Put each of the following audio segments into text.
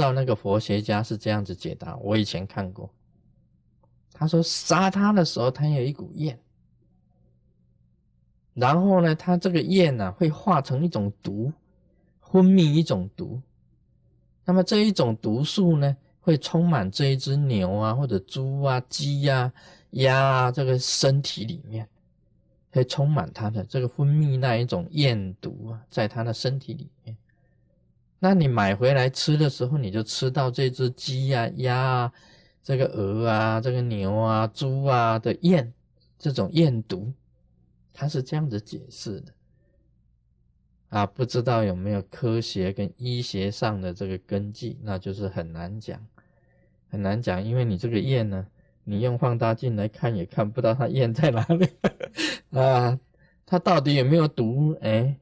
照那个佛学家是这样子解答，我以前看过。他说杀他的时候，他有一股焰，然后呢，他这个焰呢会化成一种毒，分泌一种毒。那么这一种毒素呢，会充满这一只牛啊，或者猪啊、鸡呀、鸭啊这个身体里面，会充满它的这个分泌那一种焰毒啊，在它的身体里面。那你买回来吃的时候，你就吃到这只鸡呀、鸭啊。这个鹅啊，这个牛啊、猪啊的焰，这种焰毒，他是这样子解释的啊，不知道有没有科学跟医学上的这个根据，那就是很难讲，很难讲，因为你这个焰呢，你用放大镜来看也看不到它焰在哪里 啊，它到底有没有毒？哎，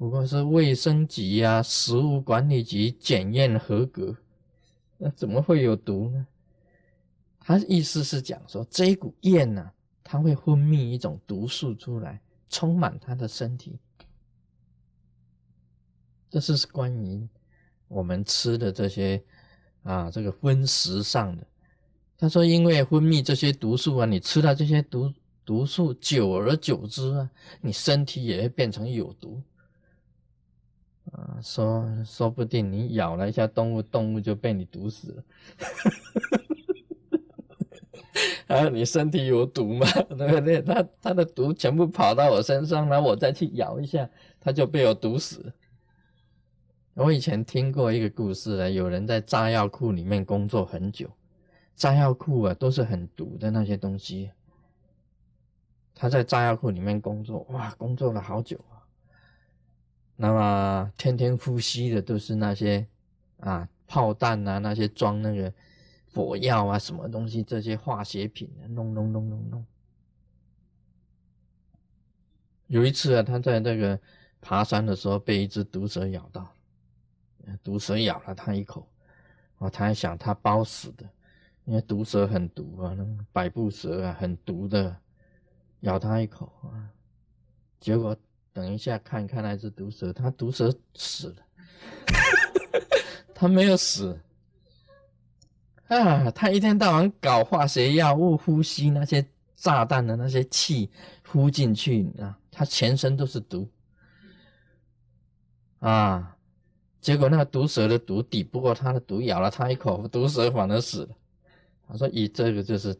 不过是卫生局呀、食物管理局检验合格，那怎么会有毒呢？他意思是讲说，这一股焰呢，它会分泌一种毒素出来，充满他的身体。这是关于我们吃的这些啊，这个荤食上的。他说，因为分泌这些毒素啊，你吃了这些毒毒素，久而久之啊，你身体也会变成有毒。啊，说说不定你咬了一下动物，动物就被你毒死了。啊，你身体有毒嘛？对不对？他他的毒全部跑到我身上，然后我再去咬一下，他就被我毒死。我以前听过一个故事啊，有人在炸药库里面工作很久，炸药库啊都是很毒的那些东西。他在炸药库里面工作，哇，工作了好久。那么天天呼吸的都是那些啊炮弹啊，那些装那个。火药啊，什么东西？这些化学品，啊弄弄弄弄弄。有一次啊，他在那个爬山的时候被一只毒蛇咬到，毒蛇咬了他一口，啊，他还想他包死的，因为毒蛇很毒啊，那百步蛇啊很毒的，咬他一口啊，结果等一下看看那只毒蛇，它毒蛇死了，它没有死。啊，他一天到晚搞化学药物，呼吸那些炸弹的那些气，呼进去啊，他全身都是毒啊！结果那个毒蛇的毒抵不过他的毒，咬了他一口，毒蛇反而死了。他说：“以这个就是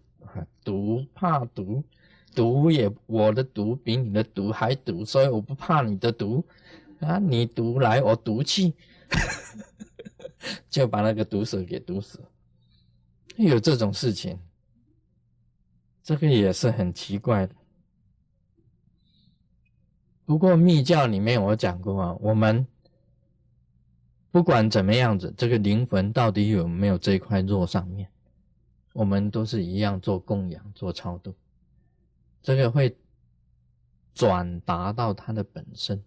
毒怕毒，毒也我的毒比你的毒还毒，所以我不怕你的毒啊！你毒来我毒去，就把那个毒蛇给毒死。”有这种事情，这个也是很奇怪的。不过密教里面我讲过啊，我们不管怎么样子，这个灵魂到底有没有这块肉上面，我们都是一样做供养、做超度，这个会转达到它的本身，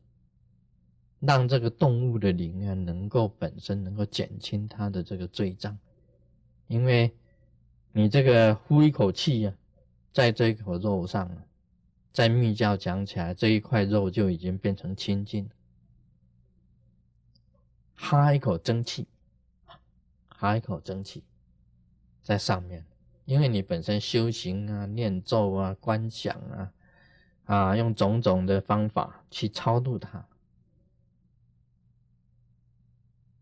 让这个动物的灵啊，能够本身能够减轻它的这个罪障。因为你这个呼一口气呀，在这一口肉上，在密教讲起来，这一块肉就已经变成清净。哈一口蒸汽，哈一口蒸汽，在上面，因为你本身修行啊、念咒啊、观想啊，啊，用种种的方法去超度它。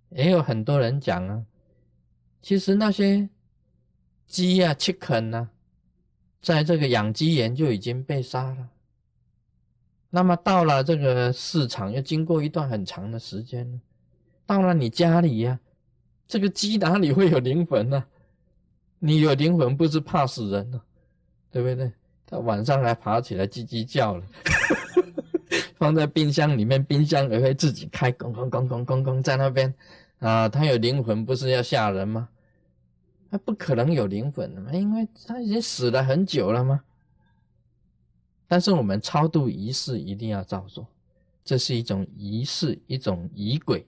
也有很多人讲啊。其实那些鸡呀、chicken 呐，在这个养鸡园就已经被杀了。那么到了这个市场，要经过一段很长的时间，到了你家里呀，这个鸡哪里会有灵魂呢？你有灵魂不是怕死人了，对不对？他晚上还爬起来叽叽叫了，放在冰箱里面，冰箱也会自己开，咣咣咣咣咣咣在那边。啊，他有灵魂，不是要吓人吗？他不可能有灵魂的嘛，因为他已经死了很久了吗？但是我们超度仪式一定要照做，这是一种仪式，一种仪轨。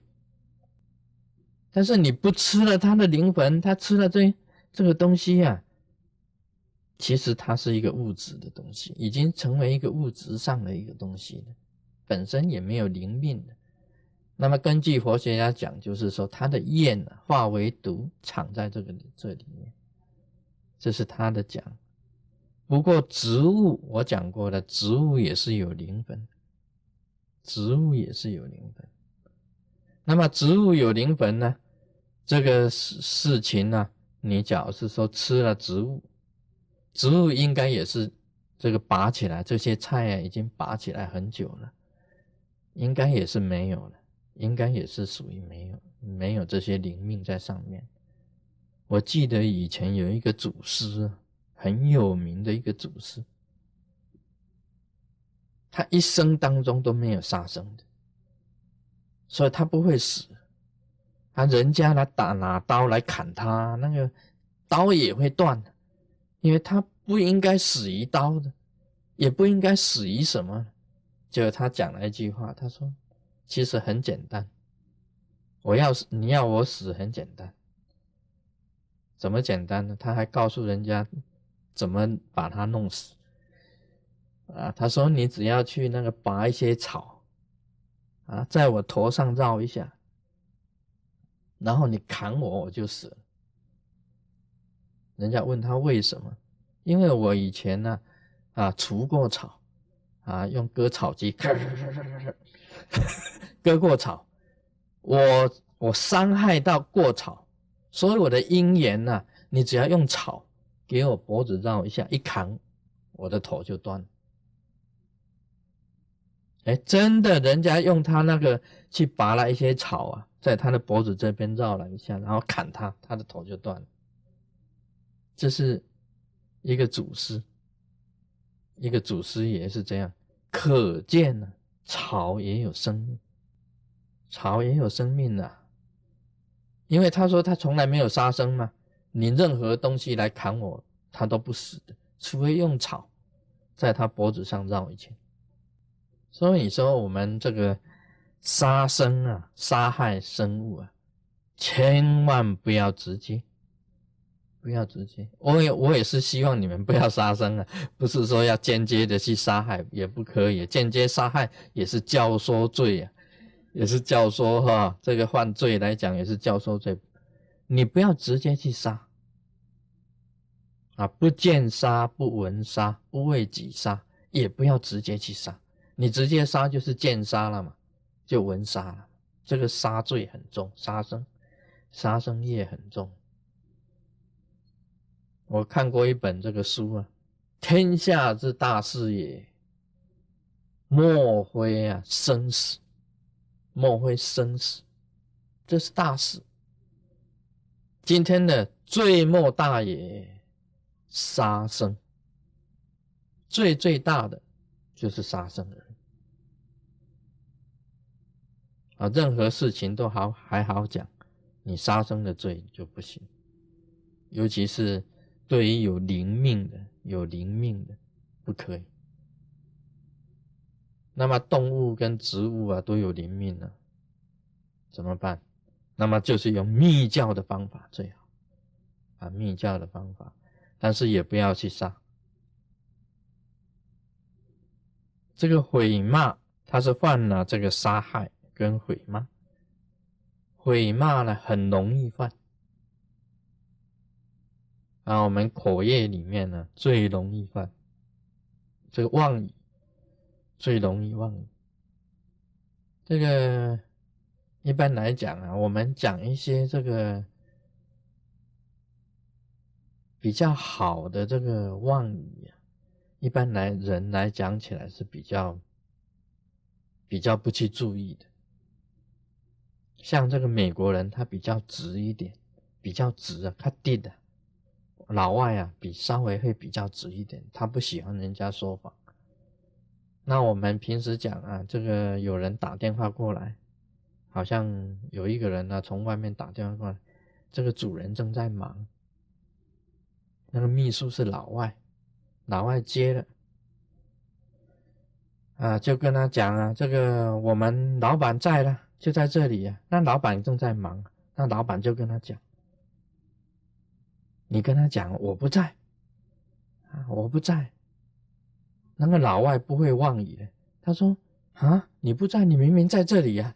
但是你不吃了他的灵魂，他吃了这这个东西呀，其实它是一个物质的东西，已经成为一个物质上的一个东西了，本身也没有灵命的。那么根据佛学家讲，就是说它的焰化为毒，藏在这个这里面，这是他的讲。不过植物我讲过了，植物也是有灵魂，植物也是有灵魂。那么植物有灵魂呢？这个事事情呢，你假如是说吃了植物，植物应该也是这个拔起来，这些菜啊已经拔起来很久了，应该也是没有了，应该也是属于没有没有这些灵命在上面。我记得以前有一个祖师。很有名的一个祖师，他一生当中都没有杀生的，所以他不会死。啊人家来打拿刀来砍他，那个刀也会断，因为他不应该死于刀的，也不应该死于什么。就他讲了一句话，他说：“其实很简单，我要死，你要我死很简单，怎么简单呢？”他还告诉人家。怎么把他弄死？啊，他说你只要去那个拔一些草，啊，在我头上绕一下，然后你砍我，我就死了。人家问他为什么？因为我以前呢，啊，除过草，啊，用割草机，割过草，我我伤害到过草，所以我的因缘呢，你只要用草。给我脖子绕一下，一扛，我的头就断了。哎，真的，人家用他那个去拔了一些草啊，在他的脖子这边绕了一下，然后砍他，他的头就断了。这是一个祖师，一个祖师爷是这样，可见呢，草也有生命，草也有生命啊，因为他说他从来没有杀生嘛。你任何东西来砍我，他都不死的，除非用草在他脖子上绕一圈。所以说我们这个杀生啊，杀害生物啊，千万不要直接，不要直接。我也我也是希望你们不要杀生啊，不是说要间接的去杀害，也不可以，间接杀害也是教唆罪啊，也是教唆哈，这个犯罪来讲也是教唆罪。你不要直接去杀啊！不见杀，不闻杀，不为己杀，也不要直接去杀。你直接杀就是见杀了嘛，就闻杀了。这个杀罪很重，杀生，杀生业很重。我看过一本这个书啊，天下之大事也，莫非啊生死，莫非生死，这是大事。今天的罪莫大也，杀生。最最大的就是杀生人啊！任何事情都好还好讲，你杀生的罪就不行。尤其是对于有灵命的、有灵命的，不可以。那么动物跟植物啊都有灵命了，怎么办？那么就是用密教的方法最好，啊，密教的方法，但是也不要去杀。这个毁骂，他是犯了这个杀害跟毁骂。毁骂呢，很容易犯。啊，我们口业里面呢，最容易犯这个妄语，最容易妄语。这个。一般来讲啊，我们讲一些这个比较好的这个妄语啊，一般来人来讲起来是比较比较不去注意的。像这个美国人，他比较直一点，比较直啊，他定的。老外啊，比稍微会比较直一点，他不喜欢人家说谎。那我们平时讲啊，这个有人打电话过来。好像有一个人呢，从外面打电话过来，这个主人正在忙。那个秘书是老外，老外接了，啊，就跟他讲啊，这个我们老板在了，就在这里呀。那老板正在忙，那老板就跟他讲，你跟他讲我不在，啊，我不在。那个老外不会妄语，他说啊，你不在，你明明在这里呀。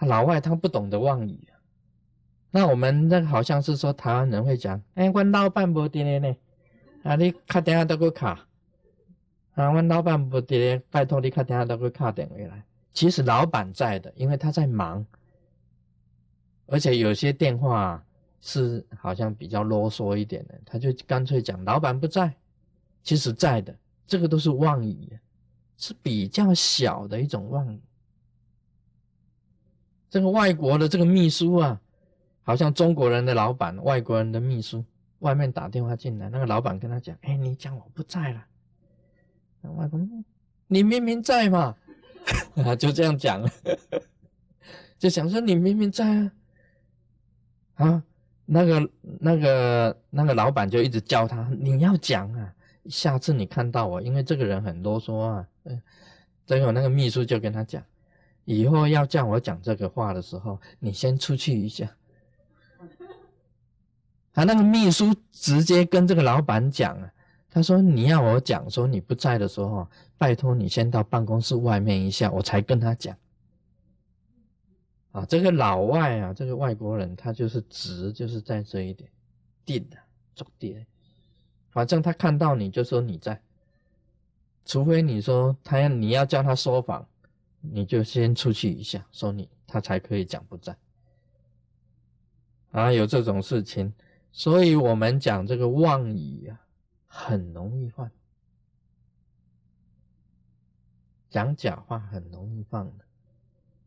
老外他不懂得妄语。那我们那好像是说台湾人会讲，哎，我老板不在呢，啊，你卡电话都给我卡，啊，我老板不在，拜托你卡电话都给我卡电回来。其实老板在的，因为他在忙，而且有些电话是好像比较啰嗦一点的，他就干脆讲老板不在，其实在的，这个都是妄语，是比较小的一种妄语。这个外国的这个秘书啊。好像中国人的老板，外国人的秘书，外面打电话进来，那个老板跟他讲：“哎，你讲我不在了。”外国人，你明明在嘛，啊，就这样讲，就想说你明明在啊，啊，那个那个那个老板就一直教他，你要讲啊，下次你看到我，因为这个人很啰嗦啊，嗯，最后那个秘书就跟他讲，以后要叫我讲这个话的时候，你先出去一下。啊，那个秘书直接跟这个老板讲啊，他说：“你要我讲，说你不在的时候，拜托你先到办公室外面一下，我才跟他讲。”啊，这个老外啊，这个外国人，他就是直，就是在这一点定的重点。反正他看到你就说你在，除非你说他要你要叫他说谎，你就先出去一下，说你他才可以讲不在。啊，有这种事情。所以我们讲这个妄语啊，很容易犯；讲假话很容易犯的，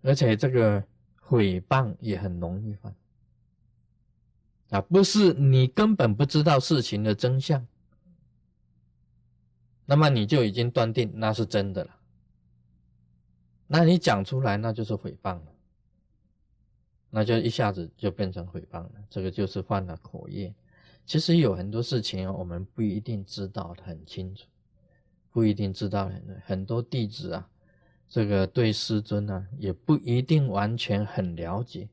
而且这个诽谤也很容易犯。啊，不是你根本不知道事情的真相，那么你就已经断定那是真的了。那你讲出来，那就是诽谤了。那就一下子就变成诽谤了，这个就是犯了口业。其实有很多事情我们不一定知道的很清楚，不一定知道很很多弟子啊，这个对师尊呢也不一定完全很了解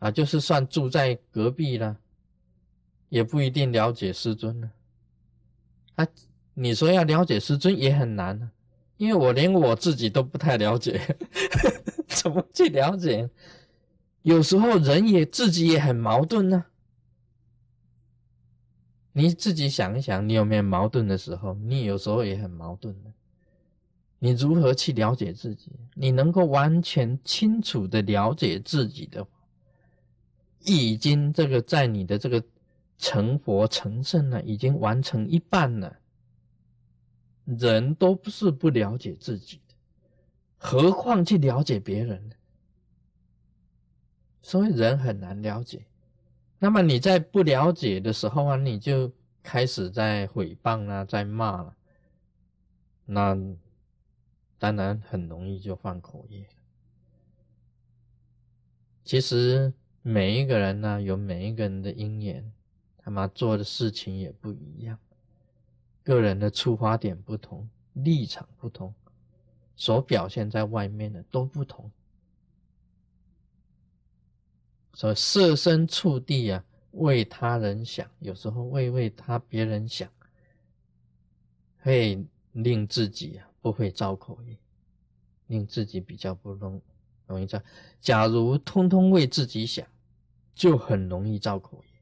啊，就是算住在隔壁了，也不一定了解师尊呢。啊，你说要了解师尊也很难呢，因为我连我自己都不太了解。怎么去了解？有时候人也自己也很矛盾呢。你自己想一想，你有没有矛盾的时候？你有时候也很矛盾的。你如何去了解自己？你能够完全清楚的了解自己的，已经这个在你的这个成佛成圣了，已经完成一半了。人都不是不了解自己的。何况去了解别人？所以人很难了解。那么你在不了解的时候啊，你就开始在诽谤啊，在骂了，那当然很容易就犯口业。其实每一个人呢，有每一个人的因缘，他妈做的事情也不一样，个人的出发点不同，立场不同。所表现在外面的都不同，所以设身处地啊，为他人想，有时候为为他别人想，会令自己啊不会造口业，令自己比较不容容易造。假如通通为自己想，就很容易造口业。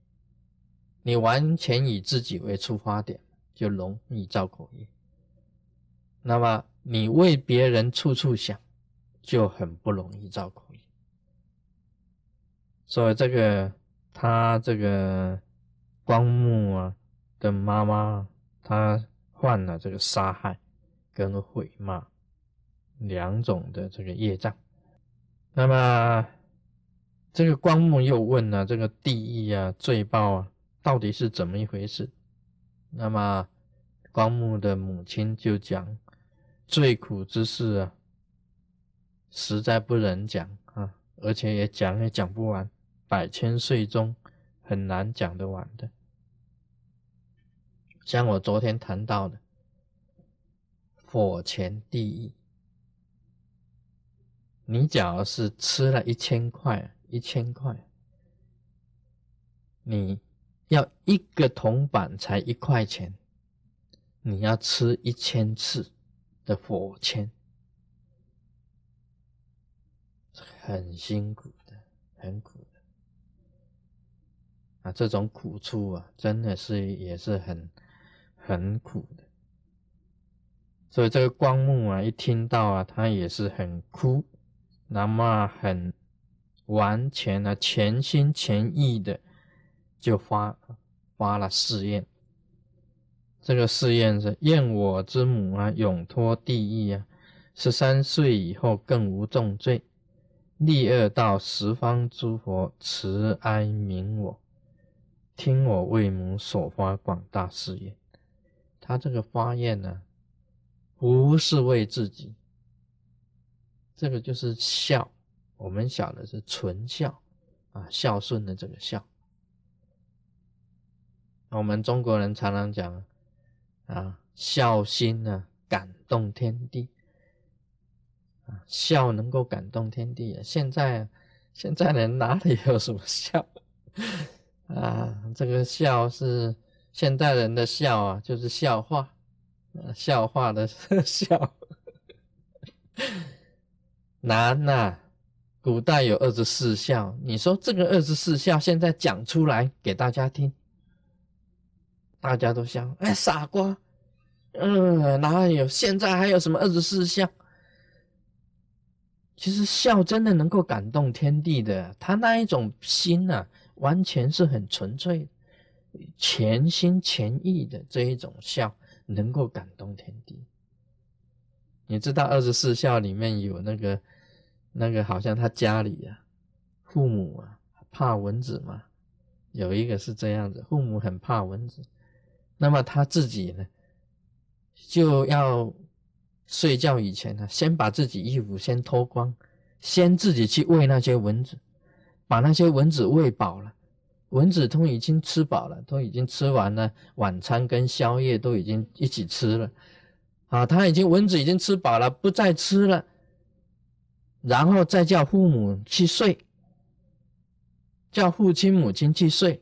你完全以自己为出发点，就容易造口业。那么。你为别人处处想，就很不容易造口业。所以这个他这个光目啊的妈妈，她患了这个杀害跟毁骂两种的这个业障。那么这个光目又问了这个地狱啊罪报啊到底是怎么一回事？那么光目的母亲就讲。最苦之事啊，实在不忍讲啊，而且也讲也讲不完，百千岁中很难讲得完的。像我昨天谈到的，火前地狱，你假如是吃了一千块，一千块，你要一个铜板才一块钱，你要吃一千次。的火签，很辛苦的，很苦啊！这种苦处啊，真的是也是很很苦的。所以这个光目啊，一听到啊，他也是很哭，那么很完全啊，全心全意的就发发了誓愿。这个誓愿是：愿我之母啊，永脱地狱啊！十三岁以后更无重罪，立恶道十方诸佛慈哀悯我，听我为母所发广大誓愿。他这个发愿呢，不是为自己，这个就是孝。我们晓得是纯孝啊，孝顺的这个孝。我们中国人常常讲。啊，孝心呢，感动天地。啊，孝能够感动天地啊。现在，现在人哪里有什么孝？啊，这个孝是现代人的孝啊，就是笑话，笑话的 笑。难呐，古代有二十四孝，你说这个二十四孝，现在讲出来给大家听。大家都笑，哎，傻瓜，嗯，哪有？现在还有什么二十四孝？其实孝真的能够感动天地的，他那一种心呐，完全是很纯粹、全心全意的这一种孝，能够感动天地。你知道二十四孝里面有那个那个，好像他家里啊，父母啊怕蚊子嘛，有一个是这样子，父母很怕蚊子。那么他自己呢，就要睡觉以前呢，先把自己衣服先脱光，先自己去喂那些蚊子，把那些蚊子喂饱了，蚊子都已经吃饱了，都已经吃完了晚餐跟宵夜都已经一起吃了，啊，他已经蚊子已经吃饱了，不再吃了，然后再叫父母去睡，叫父亲母亲去睡。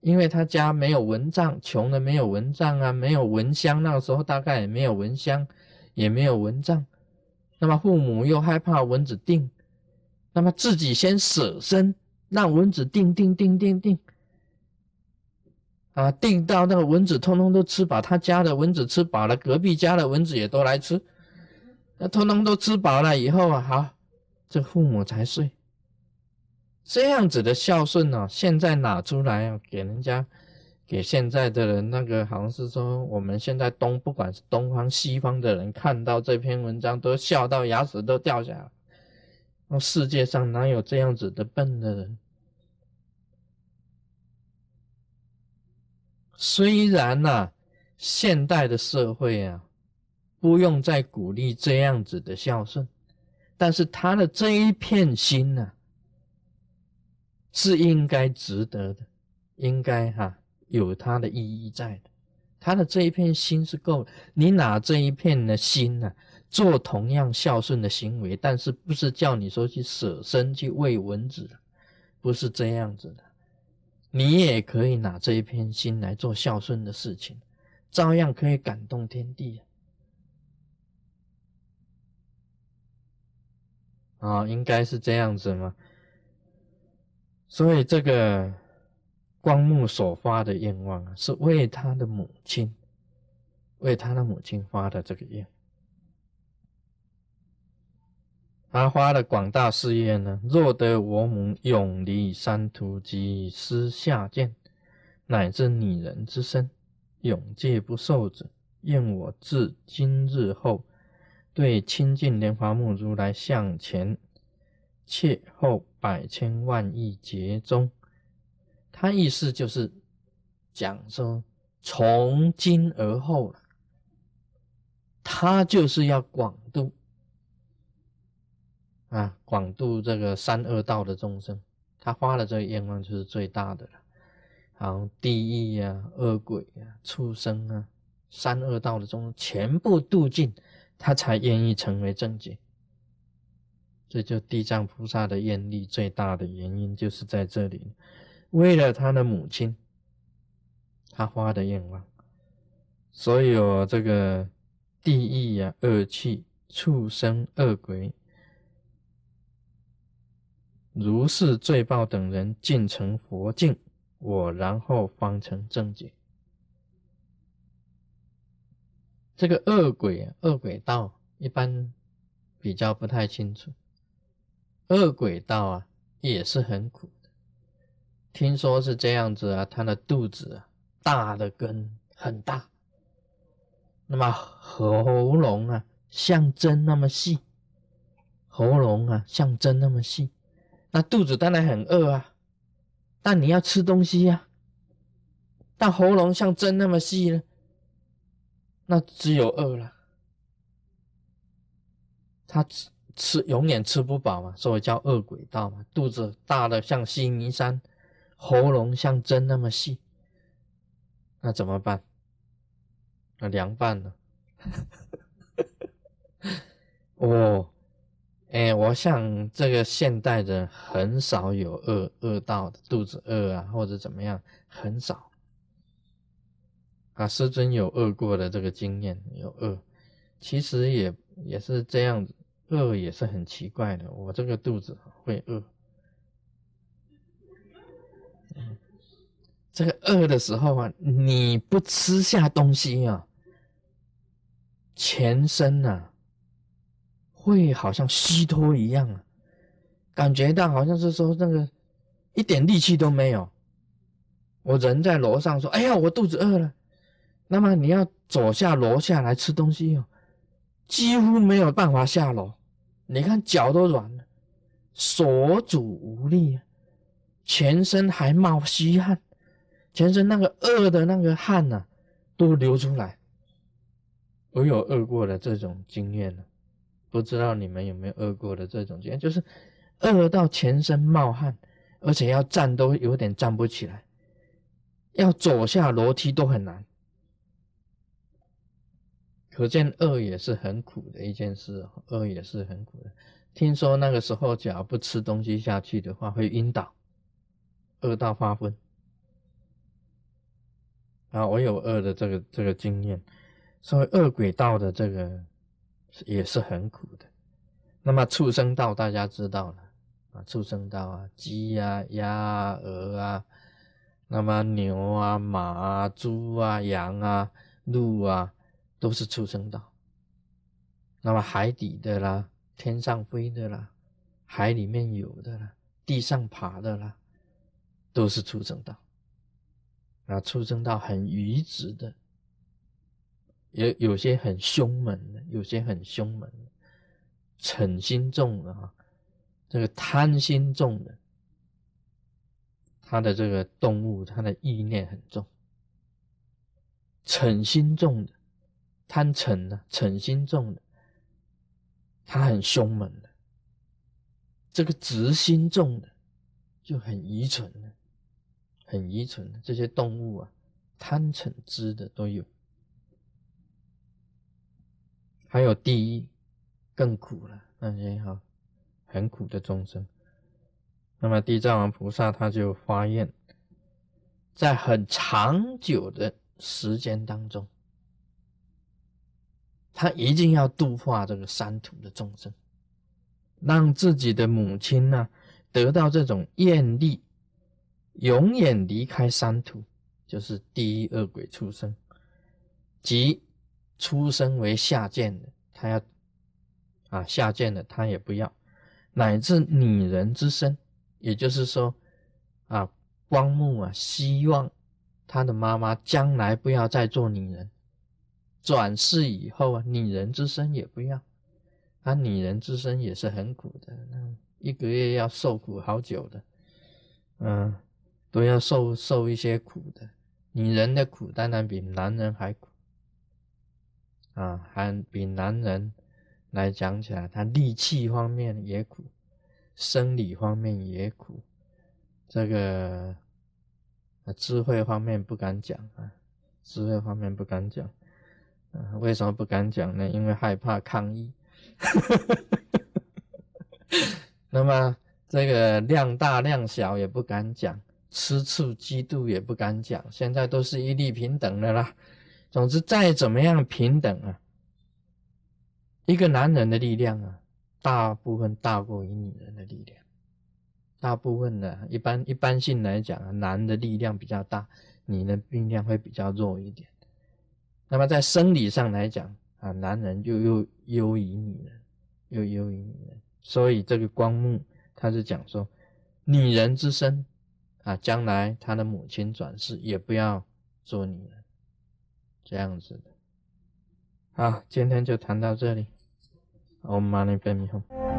因为他家没有蚊帐，穷的没有蚊帐啊，没有蚊香。那个时候大概也没有蚊香，也没有蚊帐。那么父母又害怕蚊子叮，那么自己先舍身，让蚊子叮叮叮叮叮，啊，叮到那个蚊子通通都吃饱，他家的蚊子吃饱了，隔壁家的蚊子也都来吃，那通通都吃饱了以后啊，好，这父母才睡。这样子的孝顺呢，现在拿出来啊，给人家，给现在的人，那个好像是说，我们现在东不管是东方西方的人，看到这篇文章都笑到牙齿都掉下来。那世界上哪有这样子的笨的人？虽然呐，现代的社会啊，不用再鼓励这样子的孝顺，但是他的这一片心呢？是应该值得的，应该哈有它的意义在的。他的这一片心是够，你拿这一片的心呢，做同样孝顺的行为，但是不是叫你说去舍身去喂蚊子，不是这样子的。你也可以拿这一片心来做孝顺的事情，照样可以感动天地啊！应该是这样子吗？所以这个光目所发的愿望啊，是为他的母亲，为他的母亲发的这个愿。他发的广大事业呢，若得我母永离三途及失下贱，乃至女人之身，永戒不受者，愿我自今日后，对亲近莲华目如来向前。切后百千万亿劫中，他意思就是讲说，从今而后了，他就是要广啊，广度这个三恶道的众生，他发了这个愿望就是最大的了。好，地狱啊、恶鬼啊、畜生啊、三恶道的众生全部度尽，他才愿意成为正觉。这就地藏菩萨的愿力最大的原因就是在这里，为了他的母亲，他发的愿望，所有这个地狱啊、恶气、畜生、恶鬼，如是罪报等人尽成佛境，我然后方成正解。这个恶鬼恶鬼道一般比较不太清楚，恶鬼道啊也是很苦的。听说是这样子啊，他的肚子啊大的根很大，那么喉咙啊像针那么细，喉咙啊像针那么细，那肚子当然很饿啊，但你要吃东西呀，但喉咙像针那么细呢，那只有饿了，他吃吃永远吃不饱嘛，所以叫饿鬼道嘛，肚子大的像西尼山。喉咙像针那么细，那怎么办？那凉拌了。哦，哎，我想这个现代人很少有饿饿到，肚子饿啊，或者怎么样，很少。啊，师尊有饿过的这个经验，有饿，其实也也是这样子，饿也是很奇怪的。我这个肚子会饿。这个饿的时候啊，你不吃下东西啊，全身啊会好像虚脱一样啊，感觉到好像是说那个一点力气都没有。我人在楼上说：“哎呀，我肚子饿了。”那么你要走下楼下来吃东西哦，几乎没有办法下楼。你看脚都软了，手足无力。全身还冒虚汗，全身那个饿的那个汗呐，都流出来。我有饿过的这种经验呢，不知道你们有没有饿过的这种经验？就是饿到全身冒汗，而且要站都有点站不起来，要走下楼梯都很难。可见饿也是很苦的一件事，饿也是很苦的。听说那个时候，假如不吃东西下去的话，会晕倒。饿到发昏啊！我有饿的这个这个经验，所以饿鬼道的这个也是很苦的。那么畜生道大家知道了啊，畜生道啊，鸡啊、鸭啊、鹅啊，那么牛啊、马啊、猪啊、羊啊、鹿啊，都是畜生道。那么海底的啦，天上飞的啦，海里面有的啦，地上爬的啦。都是畜生道，啊，畜生道很愚直的，也有些很凶猛的，有些很凶猛的，逞心重的哈，这个贪心重的，他的这个动物，他的意念很重，逞心重的，贪逞的，逞心重的，他很凶猛的，这个执心重的，就很愚蠢的。很愚蠢的这些动物啊，贪嗔痴的都有，还有地狱更苦了那些哈，很苦的众生。那么地藏王菩萨他就发愿，在很长久的时间当中，他一定要度化这个三途的众生，让自己的母亲呢得到这种艳丽。永远离开三途，就是第一恶鬼出生，即出生为下贱的，他要啊下贱的他也不要，乃至女人之身，也就是说啊光目啊希望他的妈妈将来不要再做女人，转世以后啊女人之身也不要，啊女人之身也是很苦的，那一个月要受苦好久的，嗯。都要受受一些苦的，女人的苦当然比男人还苦啊，还比男人来讲起来，他力气方面也苦，生理方面也苦，这个智慧方面不敢讲啊，智慧方面不敢讲，啊，为什么不敢讲呢？因为害怕抗议。那么这个量大量小也不敢讲。吃醋嫉妒也不敢讲，现在都是一律平等的啦。总之，再怎么样平等啊，一个男人的力量啊，大部分大过于女人的力量。大部分的一般一般性来讲啊，男的力量比较大，女的力量会比较弱一点。那么在生理上来讲啊，男人就又优于女人，又优于女人。所以这个光目他是讲说，女人之身啊，将来他的母亲转世也不要做女人，这样子的。好，今天就谈到这里。Om Mani Padme Hum。